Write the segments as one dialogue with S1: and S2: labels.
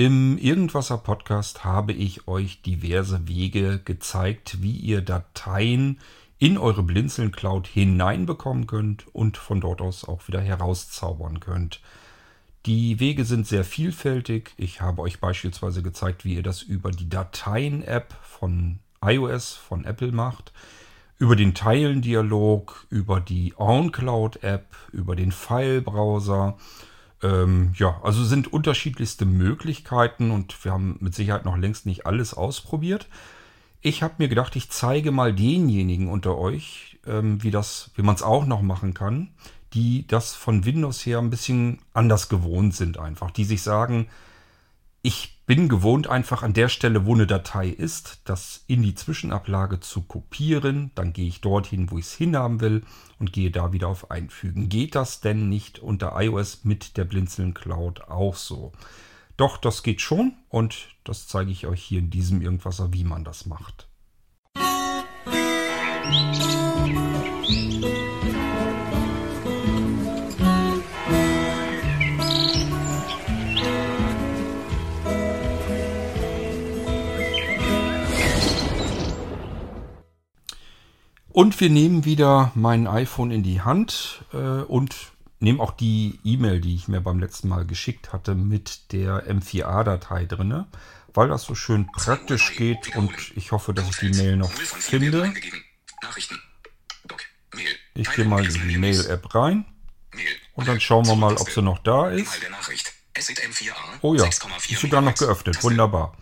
S1: Im Irgendwasser Podcast habe ich euch diverse Wege gezeigt, wie ihr Dateien in eure Blinzeln Cloud hineinbekommen könnt und von dort aus auch wieder herauszaubern könnt. Die Wege sind sehr vielfältig. Ich habe euch beispielsweise gezeigt, wie ihr das über die Dateien-App von iOS, von Apple macht, über den Teilen-Dialog, über die OnCloud-App, über den File-Browser. Ähm, ja, also sind unterschiedlichste Möglichkeiten und wir haben mit Sicherheit noch längst nicht alles ausprobiert. Ich habe mir gedacht, ich zeige mal denjenigen unter euch, ähm, wie wie man es auch noch machen kann, die das von Windows her ein bisschen anders gewohnt sind einfach, die sich sagen, ich bin gewohnt einfach an der Stelle, wo eine Datei ist, das in die Zwischenablage zu kopieren. Dann gehe ich dorthin, wo ich es hinhaben will und gehe da wieder auf Einfügen. Geht das denn nicht unter iOS mit der Blinzeln Cloud auch so? Doch, das geht schon und das zeige ich euch hier in diesem Irgendwasser, wie man das macht. Und wir nehmen wieder mein iPhone in die Hand äh, und nehmen auch die E-Mail, die ich mir beim letzten Mal geschickt hatte, mit der M4A-Datei drin, weil das so schön praktisch geht und ich hoffe, dass ich die Mail noch finde. Ich gehe mal in die Mail-App rein und dann schauen wir mal, ob sie noch da ist. Oh ja, ist sogar noch geöffnet. Wunderbar.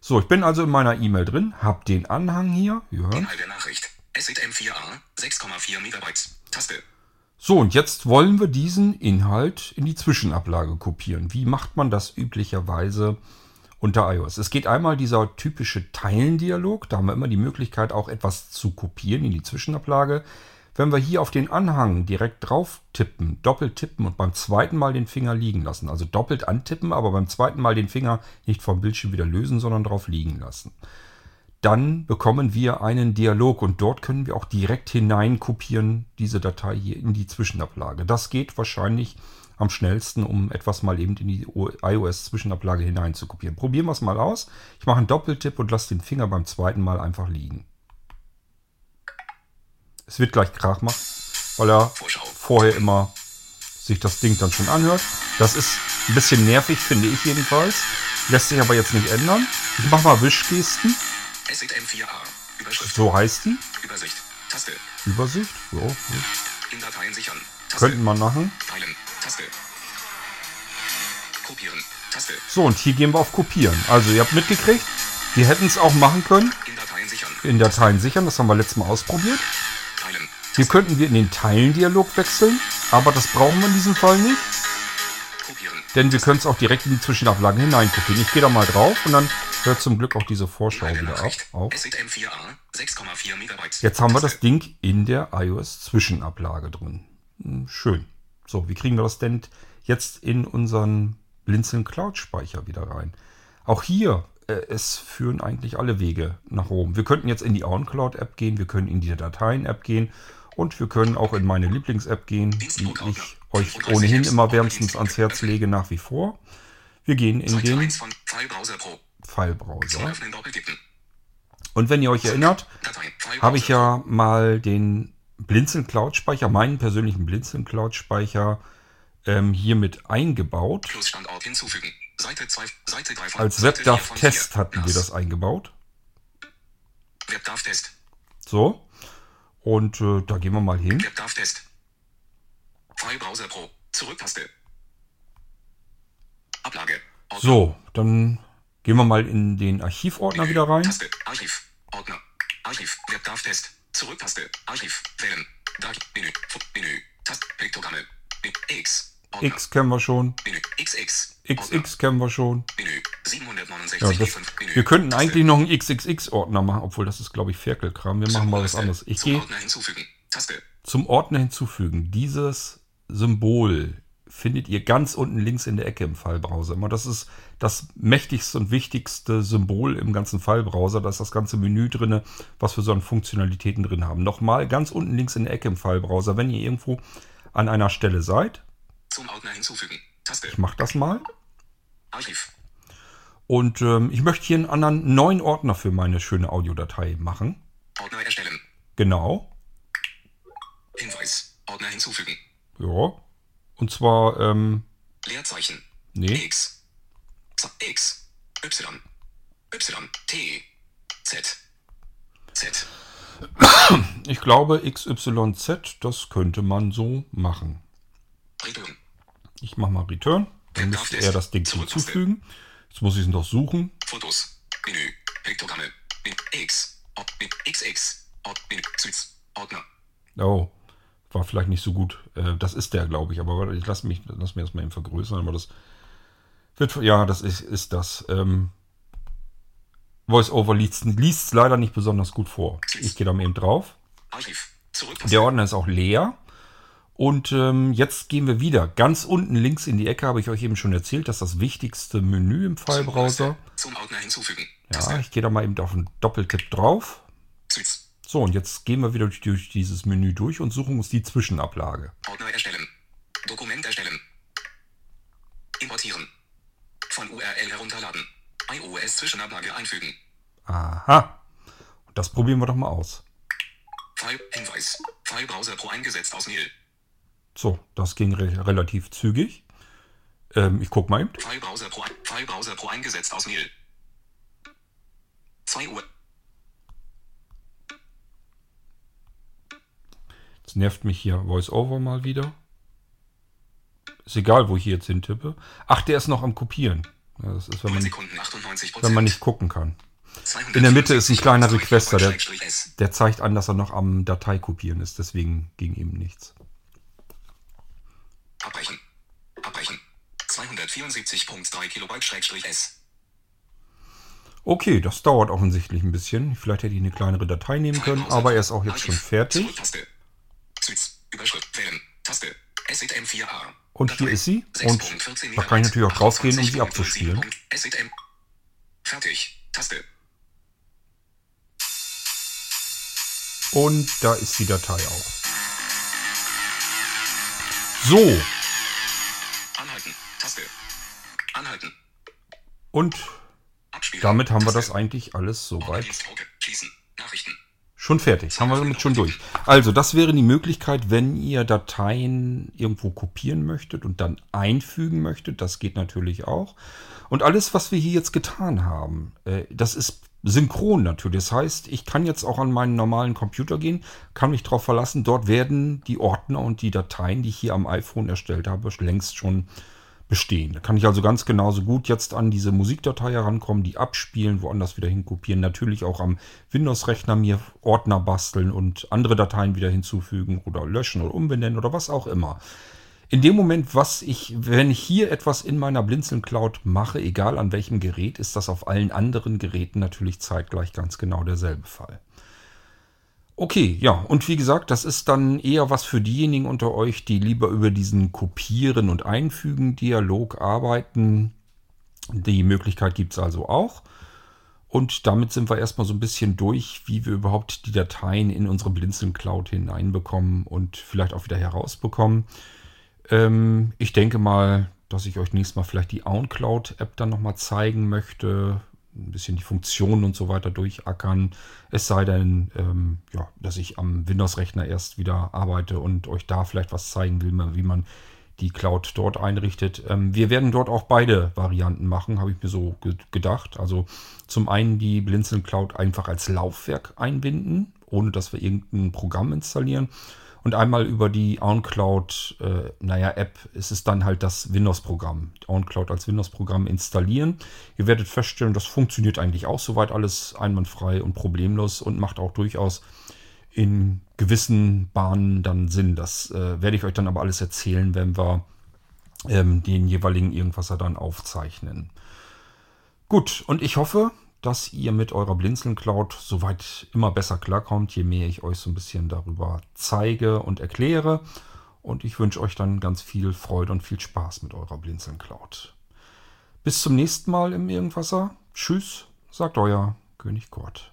S1: So, ich bin also in meiner E-Mail drin, habe den Anhang hier. Wir hören. SZM4A 6,4 Megabytes. Taste. So, und jetzt wollen wir diesen Inhalt in die Zwischenablage kopieren. Wie macht man das üblicherweise unter iOS? Es geht einmal dieser typische Teilendialog. Da haben wir immer die Möglichkeit, auch etwas zu kopieren in die Zwischenablage. Wenn wir hier auf den Anhang direkt drauf tippen, doppelt tippen und beim zweiten Mal den Finger liegen lassen, also doppelt antippen, aber beim zweiten Mal den Finger nicht vom Bildschirm wieder lösen, sondern drauf liegen lassen dann bekommen wir einen Dialog und dort können wir auch direkt hinein kopieren, diese Datei hier in die Zwischenablage. Das geht wahrscheinlich am schnellsten, um etwas mal eben in die iOS-Zwischenablage hinein zu kopieren. Probieren wir es mal aus. Ich mache einen Doppeltipp und lasse den Finger beim zweiten Mal einfach liegen. Es wird gleich Krach machen, weil er vorher immer sich das Ding dann schon anhört. Das ist ein bisschen nervig, finde ich jedenfalls. Lässt sich aber jetzt nicht ändern. Ich mache mal Wischgesten. SZM4A. Überschrift. So heißt die? Übersicht. Taste. Übersicht? So. In Dateien sichern. Taste. Könnten wir machen. Teilen. Taste. Kopieren. Taste. So, und hier gehen wir auf Kopieren. Also, ihr habt mitgekriegt, wir hätten es auch machen können. In Dateien sichern. In Dateien sichern. Das haben wir letztes Mal ausprobiert. Teilen. Hier könnten wir in den Teilen-Dialog wechseln, aber das brauchen wir in diesem Fall nicht. Denn wir können es auch direkt in die Zwischenablagen hineinkopieren. Ich gehe da mal drauf und dann hört zum Glück auch diese Vorschau wieder ab, auf. Jetzt haben wir das Ding in der iOS-Zwischenablage drin. Hm, schön. So, wie kriegen wir das denn jetzt in unseren Blinzeln Cloud-Speicher wieder rein? Auch hier, äh, es führen eigentlich alle Wege nach oben. Wir könnten jetzt in die OnCloud-App gehen, wir können in die Dateien-App gehen und wir können auch in meine Lieblings-App gehen, die ich euch ohnehin immer wärmstens ans Herz lege nach wie vor. Wir gehen in den File-Browser. Und wenn ihr euch erinnert, habe ich ja mal den Blinzeln Cloud Speicher, meinen persönlichen Blinzeln Cloud Speicher ähm, hier mit eingebaut. Als WebDAV Test hatten wir das eingebaut. So. Und äh, da gehen wir mal hin. So, dann Gehen wir mal in den Archivordner wieder rein. Taste, Archiv, Ordner, Archiv, Webdarf-Test, Zurücktaste, Archiv, wählen, Menü, Menü, Taste, Piktogramme, X, Ordner. X kennen wir schon. Menü, XX, XX kennen wir schon. Menü, 769, ja, das, wir könnten eigentlich noch einen XXX-Ordner machen, obwohl das ist, glaube ich, Ferkelkram. Wir machen mal was anderes. Ich gehe zum Ordner hinzufügen. Dieses Symbol findet ihr ganz unten links in der Ecke im Fallbrowser. Immer das ist das mächtigste und wichtigste Symbol im ganzen Fallbrowser. Da ist das ganze Menü drin, was wir so an Funktionalitäten drin haben. Nochmal ganz unten links in der Ecke im Fallbrowser, wenn ihr irgendwo an einer Stelle seid. Zum Ordner hinzufügen. Taste. Ich mache das mal. Archiv. Und ähm, ich möchte hier einen anderen neuen Ordner für meine schöne Audiodatei machen.
S2: Ordner erstellen.
S1: Genau.
S2: Hinweis. Ordner hinzufügen.
S1: Ja. Und zwar, ähm,
S2: Leerzeichen.
S1: nee.
S2: X. Z. X. Y. Y. T. Z. Z.
S1: Ich glaube XYZ, das könnte man so machen.
S2: Return.
S1: Ich mache mal Return. Dann müsste er das Ding hinzufügen. Jetzt muss ich es noch suchen.
S2: Fotos. Menü. Piktogramme. X. Min. Süds. Ordner.
S1: Oh, war vielleicht nicht so gut. Äh, das ist der, glaube ich. Aber ich lasse mich, lass mir das mal eben vergrößern. Aber das wird, ja, das ist, ist das. Ähm, VoiceOver liest es leider nicht besonders gut vor. Ich gehe da mal eben drauf. Der Ordner ist auch leer. Und ähm, jetzt gehen wir wieder. Ganz unten links in die Ecke habe ich euch eben schon erzählt, dass das wichtigste Menü im File-Browser.
S2: Zum Ordner hinzufügen.
S1: Ja, ich gehe da mal eben auf einen Doppeltipp drauf. So, und jetzt gehen wir wieder durch, durch dieses Menü durch und suchen uns die Zwischenablage.
S2: Ordner erstellen. Dokument erstellen. Importieren. Von URL herunterladen. iOS Zwischenablage einfügen.
S1: Aha. Und das probieren wir doch mal aus.
S2: File. Hinweis. File Browser Pro eingesetzt aus Nil.
S1: So, das ging re relativ zügig. Ähm, ich guck mal eben.
S2: File Browser Pro. File Browser Pro eingesetzt aus Nil. 2 Uhr.
S1: Jetzt nervt mich hier VoiceOver mal wieder. Ist egal, wo ich hier jetzt hintippe. Ach, der ist noch am Kopieren. Ja, das ist, wenn
S2: 9
S1: man,
S2: 98
S1: wenn man nicht gucken kann. In der Mitte ist ein kleiner Requester, der, der zeigt an, dass er noch am Dateikopieren ist. Deswegen ging ihm nichts.
S2: Abbrechen. Abbrechen. 274.3 Kilobyte Schrägstrich S.
S1: Okay, das dauert offensichtlich ein bisschen. Vielleicht hätte ich eine kleinere Datei nehmen können, aber er ist auch jetzt schon fertig.
S2: Überschrift. Wählen. Taste. SZM4A.
S1: Und hier ist sie. Und da kann ich natürlich auch draufgehen, um sie abzuspielen.
S2: Fertig. Taste.
S1: Und da ist die Datei auch. So,
S2: Anhalten. Taste. Anhalten.
S1: und damit haben wir das eigentlich alles soweit.
S2: Schließen. Nachrichten.
S1: Schon fertig. Haben wir damit schon durch. Also, das wäre die Möglichkeit, wenn ihr Dateien irgendwo kopieren möchtet und dann einfügen möchtet. Das geht natürlich auch. Und alles, was wir hier jetzt getan haben, äh, das ist synchron natürlich. Das heißt, ich kann jetzt auch an meinen normalen Computer gehen, kann mich darauf verlassen, dort werden die Ordner und die Dateien, die ich hier am iPhone erstellt habe, längst schon bestehen. Da kann ich also ganz genauso gut jetzt an diese Musikdatei herankommen, die abspielen, woanders wieder hinkopieren. Natürlich auch am Windows-Rechner mir Ordner basteln und andere Dateien wieder hinzufügen oder löschen oder umbenennen oder was auch immer. In dem Moment, was ich, wenn ich hier etwas in meiner Blinzeln Cloud mache, egal an welchem Gerät, ist das auf allen anderen Geräten natürlich zeitgleich ganz genau derselbe Fall. Okay, ja, und wie gesagt, das ist dann eher was für diejenigen unter euch, die lieber über diesen Kopieren und Einfügen Dialog arbeiten. Die Möglichkeit gibt es also auch. Und damit sind wir erstmal so ein bisschen durch, wie wir überhaupt die Dateien in unsere Blinzeln Cloud hineinbekommen und vielleicht auch wieder herausbekommen. Ähm, ich denke mal, dass ich euch nächstes Mal vielleicht die OwnCloud-App dann nochmal zeigen möchte. Ein bisschen die Funktionen und so weiter durchackern. Es sei denn, ähm, ja, dass ich am Windows-Rechner erst wieder arbeite und euch da vielleicht was zeigen will, wie man die Cloud dort einrichtet. Ähm, wir werden dort auch beide Varianten machen, habe ich mir so ge gedacht. Also zum einen die Blinzeln Cloud einfach als Laufwerk einbinden, ohne dass wir irgendein Programm installieren. Und einmal über die OnCloud, äh, naja, App ist es dann halt das Windows-Programm. OnCloud als Windows-Programm installieren. Ihr werdet feststellen, das funktioniert eigentlich auch soweit alles einwandfrei und problemlos und macht auch durchaus in gewissen Bahnen dann Sinn. Das äh, werde ich euch dann aber alles erzählen, wenn wir ähm, den jeweiligen Irgendwasser dann aufzeichnen. Gut, und ich hoffe, dass ihr mit eurer Blinzeln Cloud soweit immer besser klarkommt, je mehr ich euch so ein bisschen darüber zeige und erkläre. Und ich wünsche euch dann ganz viel Freude und viel Spaß mit eurer Blinzeln Cloud. Bis zum nächsten Mal im Irgendwasser. Tschüss, sagt euer König Kurt.